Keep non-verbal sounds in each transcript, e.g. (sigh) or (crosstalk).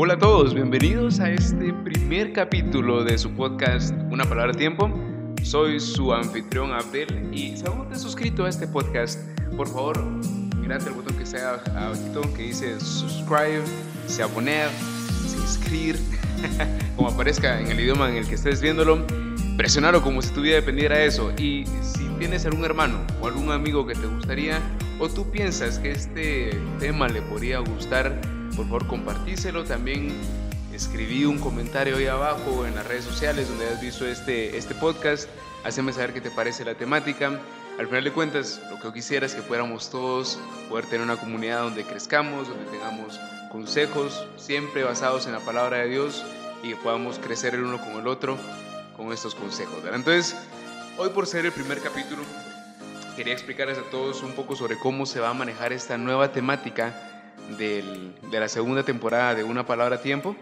Hola a todos, bienvenidos a este primer capítulo de su podcast Una Palabra Tiempo. Soy su anfitrión Abdel y si aún no te has suscrito a este podcast, por favor, mirate el botón que está abajito que dice subscribe, se abonar, se inscribir, (laughs) como aparezca en el idioma en el que estés viéndolo, presionarlo como si tu vida dependiera de eso. Y si tienes algún hermano o algún amigo que te gustaría o tú piensas que este tema le podría gustar, por favor compartíselo. También escribí un comentario ahí abajo en las redes sociales donde has visto este, este podcast. Haceme saber qué te parece la temática. Al final de cuentas, lo que yo quisiera es que fuéramos todos poder tener una comunidad donde crezcamos, donde tengamos consejos siempre basados en la palabra de Dios y que podamos crecer el uno con el otro con estos consejos. Entonces, hoy por ser el primer capítulo, quería explicarles a todos un poco sobre cómo se va a manejar esta nueva temática del, de la segunda temporada de Una Palabra a Tiempo.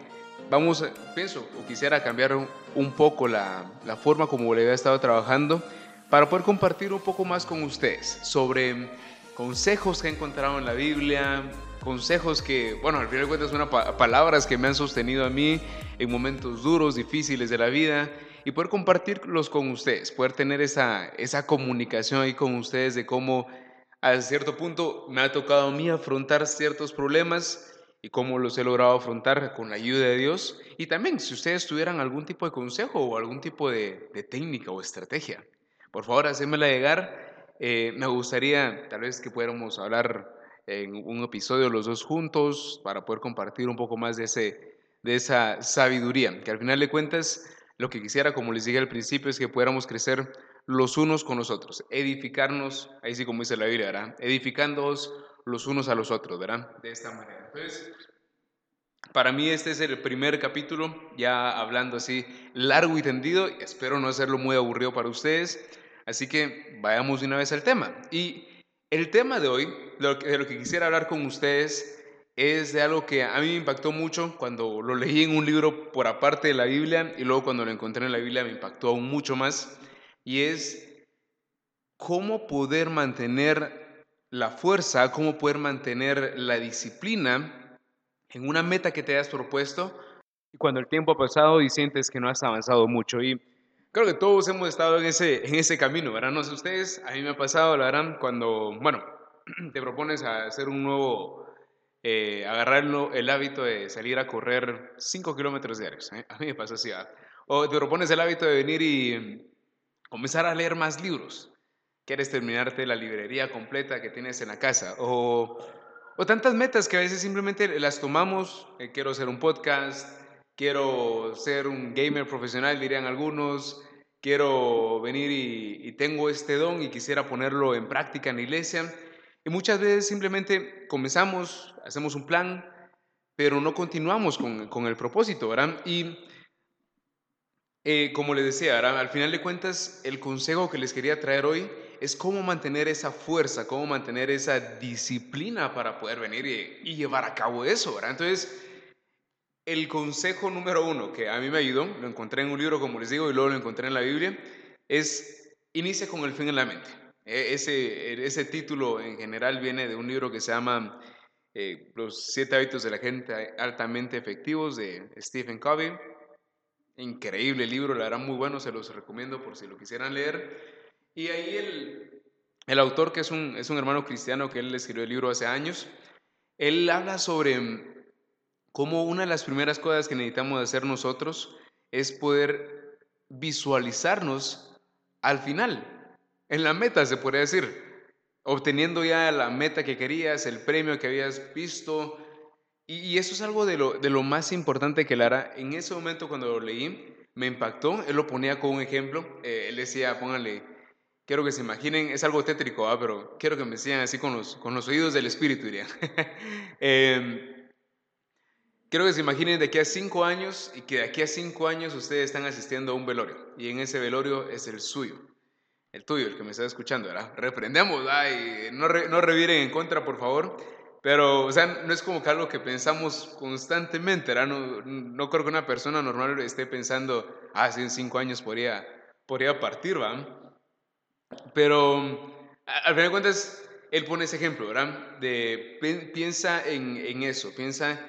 Vamos, pienso, o quisiera cambiar un poco la, la forma como le había estado trabajando para poder compartir un poco más con ustedes sobre consejos que he encontrado en la Biblia, consejos que, bueno, al final de cuentas son palabras que me han sostenido a mí en momentos duros, difíciles de la vida y poder compartirlos con ustedes, poder tener esa, esa comunicación ahí con ustedes de cómo a cierto punto me ha tocado a mí afrontar ciertos problemas y cómo los he logrado afrontar con la ayuda de Dios. Y también si ustedes tuvieran algún tipo de consejo o algún tipo de, técnica o estrategia, por favor, hacémela llegar. Eh, me gustaría tal vez que pudiéramos hablar en un episodio los dos juntos para poder compartir un poco más de, ese, de esa sabiduría, que al final de cuentas lo que quisiera, como les dije al principio, es que pudiéramos crecer los unos con los otros, edificarnos, ahí sí como dice la Biblia, ¿verdad? Edificándoos los unos a los otros, ¿verdad? De esta manera. Entonces, para mí este es el primer capítulo, ya hablando así largo y tendido, espero no hacerlo muy aburrido para ustedes, así que vayamos de una vez al tema. Y el tema de hoy, de lo que quisiera hablar con ustedes, es de algo que a mí me impactó mucho cuando lo leí en un libro por aparte de la Biblia y luego cuando lo encontré en la Biblia me impactó aún mucho más y es cómo poder mantener la fuerza, cómo poder mantener la disciplina en una meta que te hayas propuesto cuando el tiempo ha pasado y sientes que no has avanzado mucho. Y creo que todos hemos estado en ese, en ese camino, ¿verdad? No sé ustedes, a mí me ha pasado, la verdad, cuando, bueno, (clears throat) te propones hacer un nuevo, eh, agarrar el hábito de salir a correr 5 kilómetros diarios. ¿eh? A mí me pasa así, O te propones el hábito de venir y comenzar a leer más libros. Quieres terminarte la librería completa que tienes en la casa. O, tantas metas que a veces simplemente las tomamos. Eh, quiero hacer un podcast, quiero ser un gamer profesional, dirían algunos. Quiero venir y, tengo este don y quisiera ponerlo en práctica en la iglesia. Y muchas veces simplemente comenzamos, hacemos un plan, pero no continuamos con, con el propósito, ¿verdad? Y eh, como les decía, al final de cuentas, el consejo que les quería traer hoy es cómo mantener esa fuerza, cómo mantener esa disciplina para poder venir y, llevar a cabo eso, ¿verdad? Entonces, el consejo número uno que a mí me ayudó, lo encontré en un libro, como les digo, y luego lo encontré en la Biblia, es inicia con el fin en la mente. E, ese, ese título en general viene de un libro que se llama eh, Los siete hábitos de la gente altamente efectivos de Stephen Covey. Increíble libro, la verdad muy bueno, se los recomiendo por si lo quisieran leer. Y ahí el, el autor, que es un, es un hermano cristiano que él escribió el libro hace años, él habla sobre cómo una de las primeras cosas que necesitamos hacer nosotros es poder visualizarnos al final, en la meta se podría decir, obteniendo ya la meta que querías, el premio que habías visto, y, eso es algo de lo, de lo más importante que él hará. En ese momento cuando lo leí, me impactó. Él lo ponía como un ejemplo. Eh, él decía, pónganle, quiero que se imaginen, es algo tétrico, ¿ah? pero quiero que me sigan así con los, con los oídos del espíritu, diría. (laughs) Em, quiero que se imaginen de aquí a cinco años y que de aquí a cinco años ustedes están asistiendo a un velorio. Y en ese velorio es el suyo. El tuyo, el que me está escuchando, ¿verdad? Reprendemos, ay, no, no reviren en contra, por favor. Pero, o sea, no es como que algo que pensamos constantemente, ¿verdad? No, no creo que una persona normal esté pensando, ah, sí, en cinco años podría, podría partir, ¿va? Pero, al final de cuentas, él pone ese ejemplo, ¿verdad? De piensa en, en eso, piensa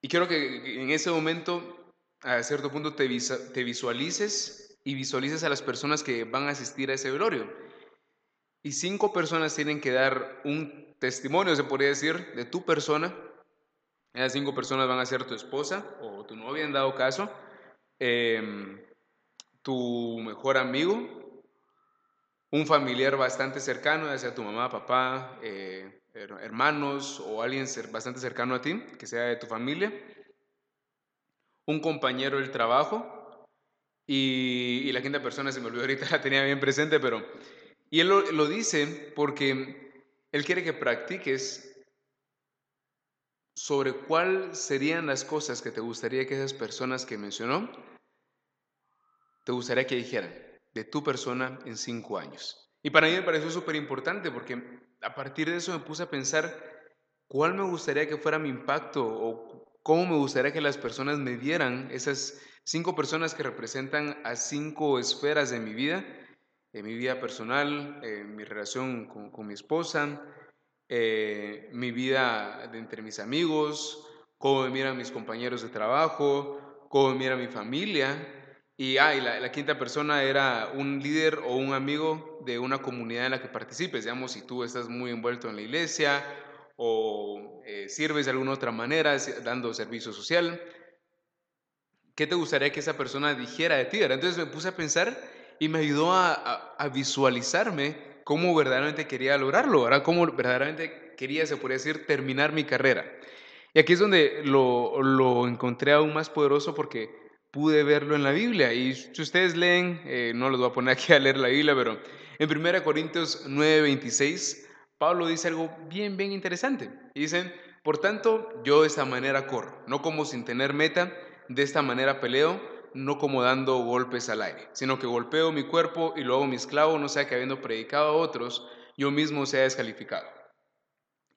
Y quiero que en ese momento, a cierto punto, te, te visualices y visualices a las personas que van a asistir a ese velorio. Y cinco personas tienen que dar un testimonio, se podría decir, de tu persona. Esas cinco personas van a ser tu esposa o tu novia en dado caso, em, tu mejor amigo, un familiar bastante cercano, ya sea tu mamá, papá, eh, hermanos o alguien bastante cercano a ti, que sea de tu familia, un compañero del trabajo y, y la quinta persona, se me olvidó ahorita, (laughs) la tenía bien presente, pero y él lo, dice porque él quiere que practiques sobre cuáles serían las cosas que te gustaría que esas personas que mencionó, te gustaría que dijeran de tu persona en cinco años. Y para mí me pareció súper importante porque a partir de eso me puse a pensar cuál me gustaría que fuera mi impacto o cómo me gustaría que las personas me vieran, esas cinco personas que representan a cinco esferas de mi vida en mi vida personal, en mi relación con, mi esposa, eh, mi vida entre mis amigos, cómo me miran mis compañeros de trabajo, cómo me mira mi familia. Y, ah, la, quinta persona era un líder o un amigo de una comunidad en la que participes. Digamos, si tú estás muy envuelto en la iglesia o eh, sirves de alguna otra manera dando servicio social, ¿qué te gustaría que esa persona dijera de ti? Entonces me puse a pensar y me ayudó a, visualizarme cómo verdaderamente quería lograrlo, ¿verdad? cómo verdaderamente quería, se podría decir, terminar mi carrera. Y aquí es donde lo, encontré aún más poderoso porque pude verlo en la Biblia. Y si ustedes leen, eh, no les voy a poner aquí a leer la Biblia, pero en 1 Corintios 9:26, Pablo dice algo bien, bien interesante. Dicen, por tanto, yo de esta manera corro, no como sin tener meta, de esta manera peleo, no como dando golpes al aire, sino que golpeo mi cuerpo y lo hago mi esclavo, no sea que habiendo predicado a otros, yo mismo sea descalificado.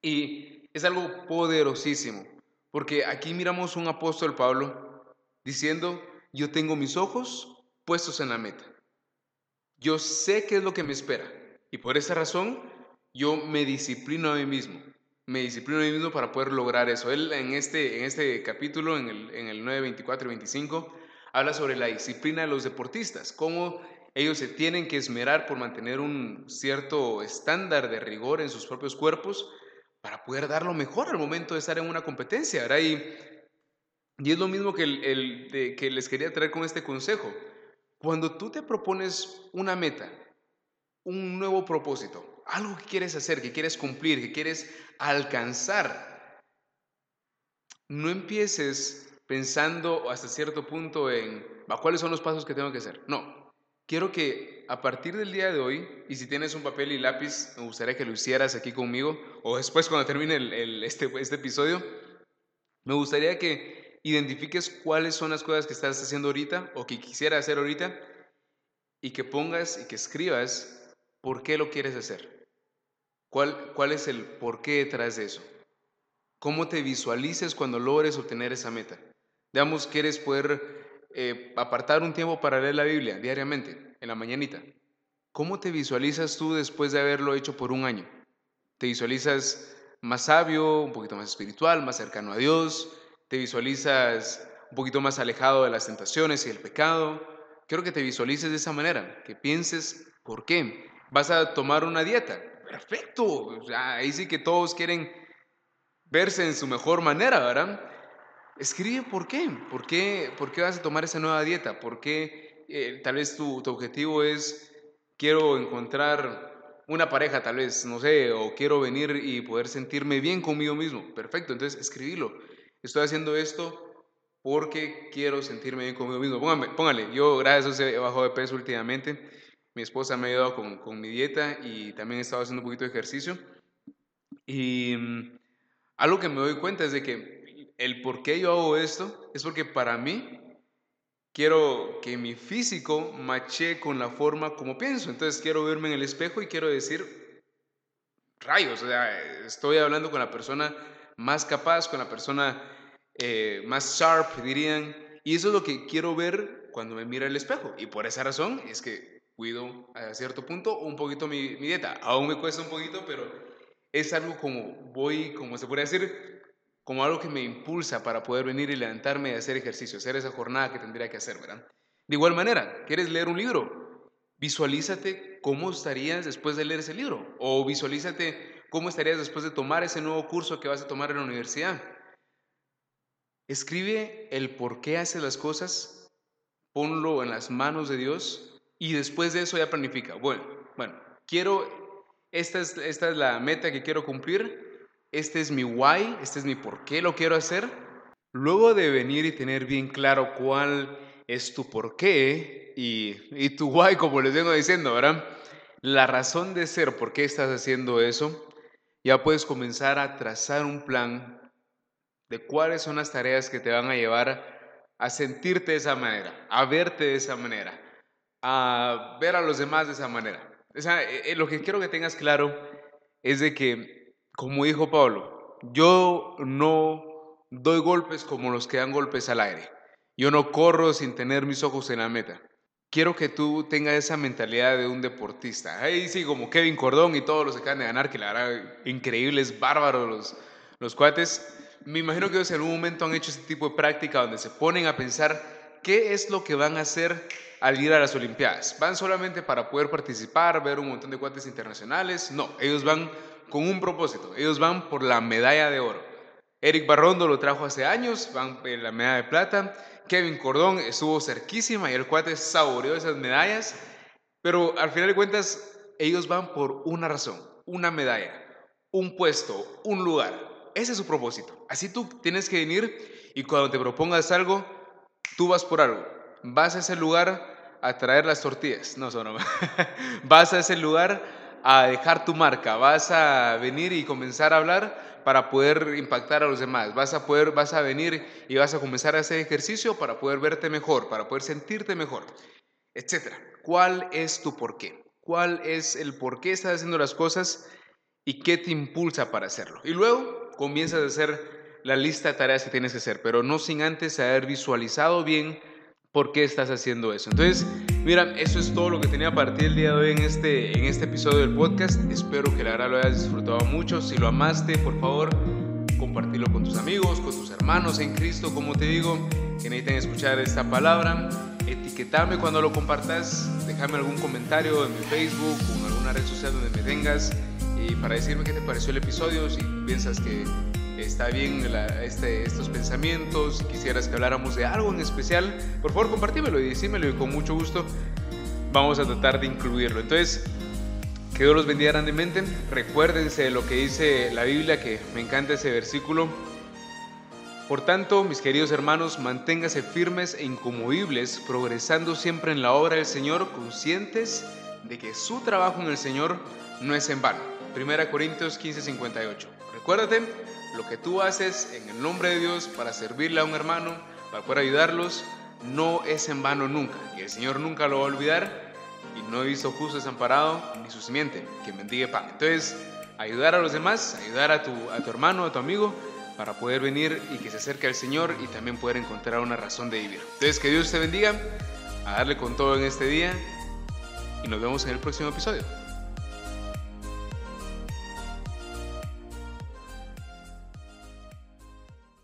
Y es algo poderosísimo, porque aquí miramos un apóstol Pablo diciendo, yo tengo mis ojos puestos en la meta. Yo sé qué es lo que me espera. Y por esa razón, yo me disciplino a mí mismo. Me disciplino a mí mismo para poder lograr eso. Él en este, en este capítulo, en el, en el 9, 24 y 25, habla sobre la disciplina de los deportistas, cómo ellos se tienen que esmerar por mantener un cierto estándar de rigor en sus propios cuerpos para poder dar lo mejor al momento de estar en una competencia. Y, y es lo mismo que, el, que les quería traer con este consejo. Cuando tú te propones una meta, un nuevo propósito, algo que quieres hacer, que quieres cumplir, que quieres alcanzar, no empieces pensando hasta cierto punto en cuáles son los pasos que tengo que hacer. No, quiero que a partir del día de hoy, y si tienes un papel y lápiz, me gustaría que lo hicieras aquí conmigo, o después cuando termine el, este, este episodio, me gustaría que identifiques cuáles son las cosas que estás haciendo ahorita o que quisiera hacer ahorita, y que pongas y que escribas por qué lo quieres hacer. ¿Cuál, cuál es el por qué detrás de eso? ¿Cómo te visualices cuando logres obtener esa meta? Digamos, quieres poder eh, apartar un tiempo para leer la Biblia diariamente, en la mañanita. ¿Cómo te visualizas tú después de haberlo hecho por un año? ¿Te visualizas más sabio, un poquito más espiritual, más cercano a Dios? ¿Te visualizas un poquito más alejado de las tentaciones y el pecado? Quiero que te visualices de esa manera, que pienses por qué. ¿Vas a tomar una dieta? Perfecto. ahí sí que todos quieren verse en su mejor manera, ¿verdad? Escribe por qué, por qué, por qué vas a tomar esa nueva dieta, por qué eh, tal vez tu, tu, objetivo es quiero encontrar una pareja tal vez, no sé, o quiero venir y poder sentirme bien conmigo mismo. Perfecto, entonces escribilo. Estoy haciendo esto porque quiero sentirme bien conmigo mismo. Póngame, póngale, yo gracias a eso he bajado de peso últimamente. Mi esposa me ha ayudado con, con mi dieta y también he estado haciendo un poquito de ejercicio. Y mm, algo que me doy cuenta es de que el por qué yo hago esto es porque para mí quiero que mi físico mache con la forma como pienso. Entonces quiero verme en el espejo y quiero decir, rayos, o sea, estoy hablando con la persona más capaz, con la persona eh, más sharp, dirían. Y eso es lo que quiero ver cuando me mira el espejo. Y por esa razón es que cuido a cierto punto un poquito mi, mi dieta. Aún me cuesta un poquito, pero es algo como voy, como se puede decir, como algo que me impulsa para poder venir y levantarme y hacer ejercicio, hacer esa jornada que tendría que hacer, ¿verdad? De igual manera, ¿quieres leer un libro? Visualízate cómo estarías después de leer ese libro o visualízate cómo estarías después de tomar ese nuevo curso que vas a tomar en la universidad. Escribe el por qué haces las cosas, ponlo en las manos de Dios y después de eso ya planifica. Bueno, bueno, quiero, esta es, esta es la meta que quiero cumplir, este es mi why, este es mi por qué lo quiero hacer. Luego de venir y tener bien claro cuál es tu por qué y, tu why, como les vengo diciendo, ¿verdad? La razón de ser, por qué estás haciendo eso, ya puedes comenzar a trazar un plan de cuáles son las tareas que te van a llevar a sentirte de esa manera, a verte de esa manera, a ver a los demás de esa manera. O sea, eh, eh, lo que quiero que tengas claro es de que como dijo Pablo, yo no doy golpes como los que dan golpes al aire. Yo no corro sin tener mis ojos en la meta. Quiero que tú tengas esa mentalidad de un deportista. Ahí sí, como Kevin Cordón y todos los que acaban de ganar, que la verdad, increíbles, bárbaros los, los cuates. Me imagino que ellos en algún momento han hecho este tipo de práctica donde se ponen a pensar qué es lo que van a hacer al ir a las Olimpiadas. ¿Van solamente para poder participar, ver un montón de cuates internacionales? No, ellos van con un propósito. Ellos van por la medalla de oro. Eric Barrondo lo trajo hace años, van por la medalla de plata. Kevin Cordón estuvo cerquísima y el cuate saboreó esas medallas. Pero al final de cuentas, ellos van por una razón, una medalla, un puesto, un lugar. Ese es su propósito. Así tú tienes que venir y cuando te propongas algo, tú vas por algo. Vas a ese lugar a traer las tortillas. No, son (laughs) Vas a ese lugar a dejar tu marca, vas a venir y comenzar a hablar para poder impactar a los demás, vas a poder, vas a venir y vas a comenzar a hacer ejercicio para poder verte mejor, para poder sentirte mejor, etcétera. ¿Cuál es tu porqué? ¿Cuál es el por qué estás haciendo las cosas y qué te impulsa para hacerlo? Y luego comienzas a hacer la lista de tareas que tienes que hacer, pero no sin antes haber visualizado bien por qué estás haciendo eso. Entonces, mira, eso es todo lo que tenía para ti el día de hoy en este, en este episodio del podcast. Espero que la verdad lo hayas disfrutado mucho. Si lo amaste, por favor, compartirlo con tus amigos, con tus hermanos en Cristo, como te digo, que necesiten escuchar esta palabra. Etiquetame cuando lo compartas, déjame algún comentario en mi Facebook o en alguna red social donde me tengas y para decirme qué te pareció el episodio, si piensas que está bien este, estos pensamientos, si quisieras que habláramos de algo en especial, por favor compartímelo y decímelo y con mucho gusto vamos a tratar de incluirlo. Entonces, que Dios los bendiga grandemente. Recuérdense de lo que dice la Biblia, que me encanta ese versículo. Por tanto, mis queridos hermanos, manténgase firmes e incomovibles, progresando siempre en la obra del Señor, conscientes de que su trabajo en el Señor no es en vano. 1 Corintios 15:58. Recuérdate, lo que tú haces en el nombre de Dios para servirle a un hermano, para poder ayudarlos, no es en vano nunca. Y el Señor nunca lo va a olvidar. Y no he visto justo desamparado ni su simiente, que bendiga pan. Entonces, ayudar a los demás, ayudar a tu, a tu hermano, a tu amigo, para poder venir y que se acerque al Señor y también poder encontrar una razón de vivir. Entonces, que Dios te bendiga, a darle con todo en este día y nos vemos en el próximo episodio.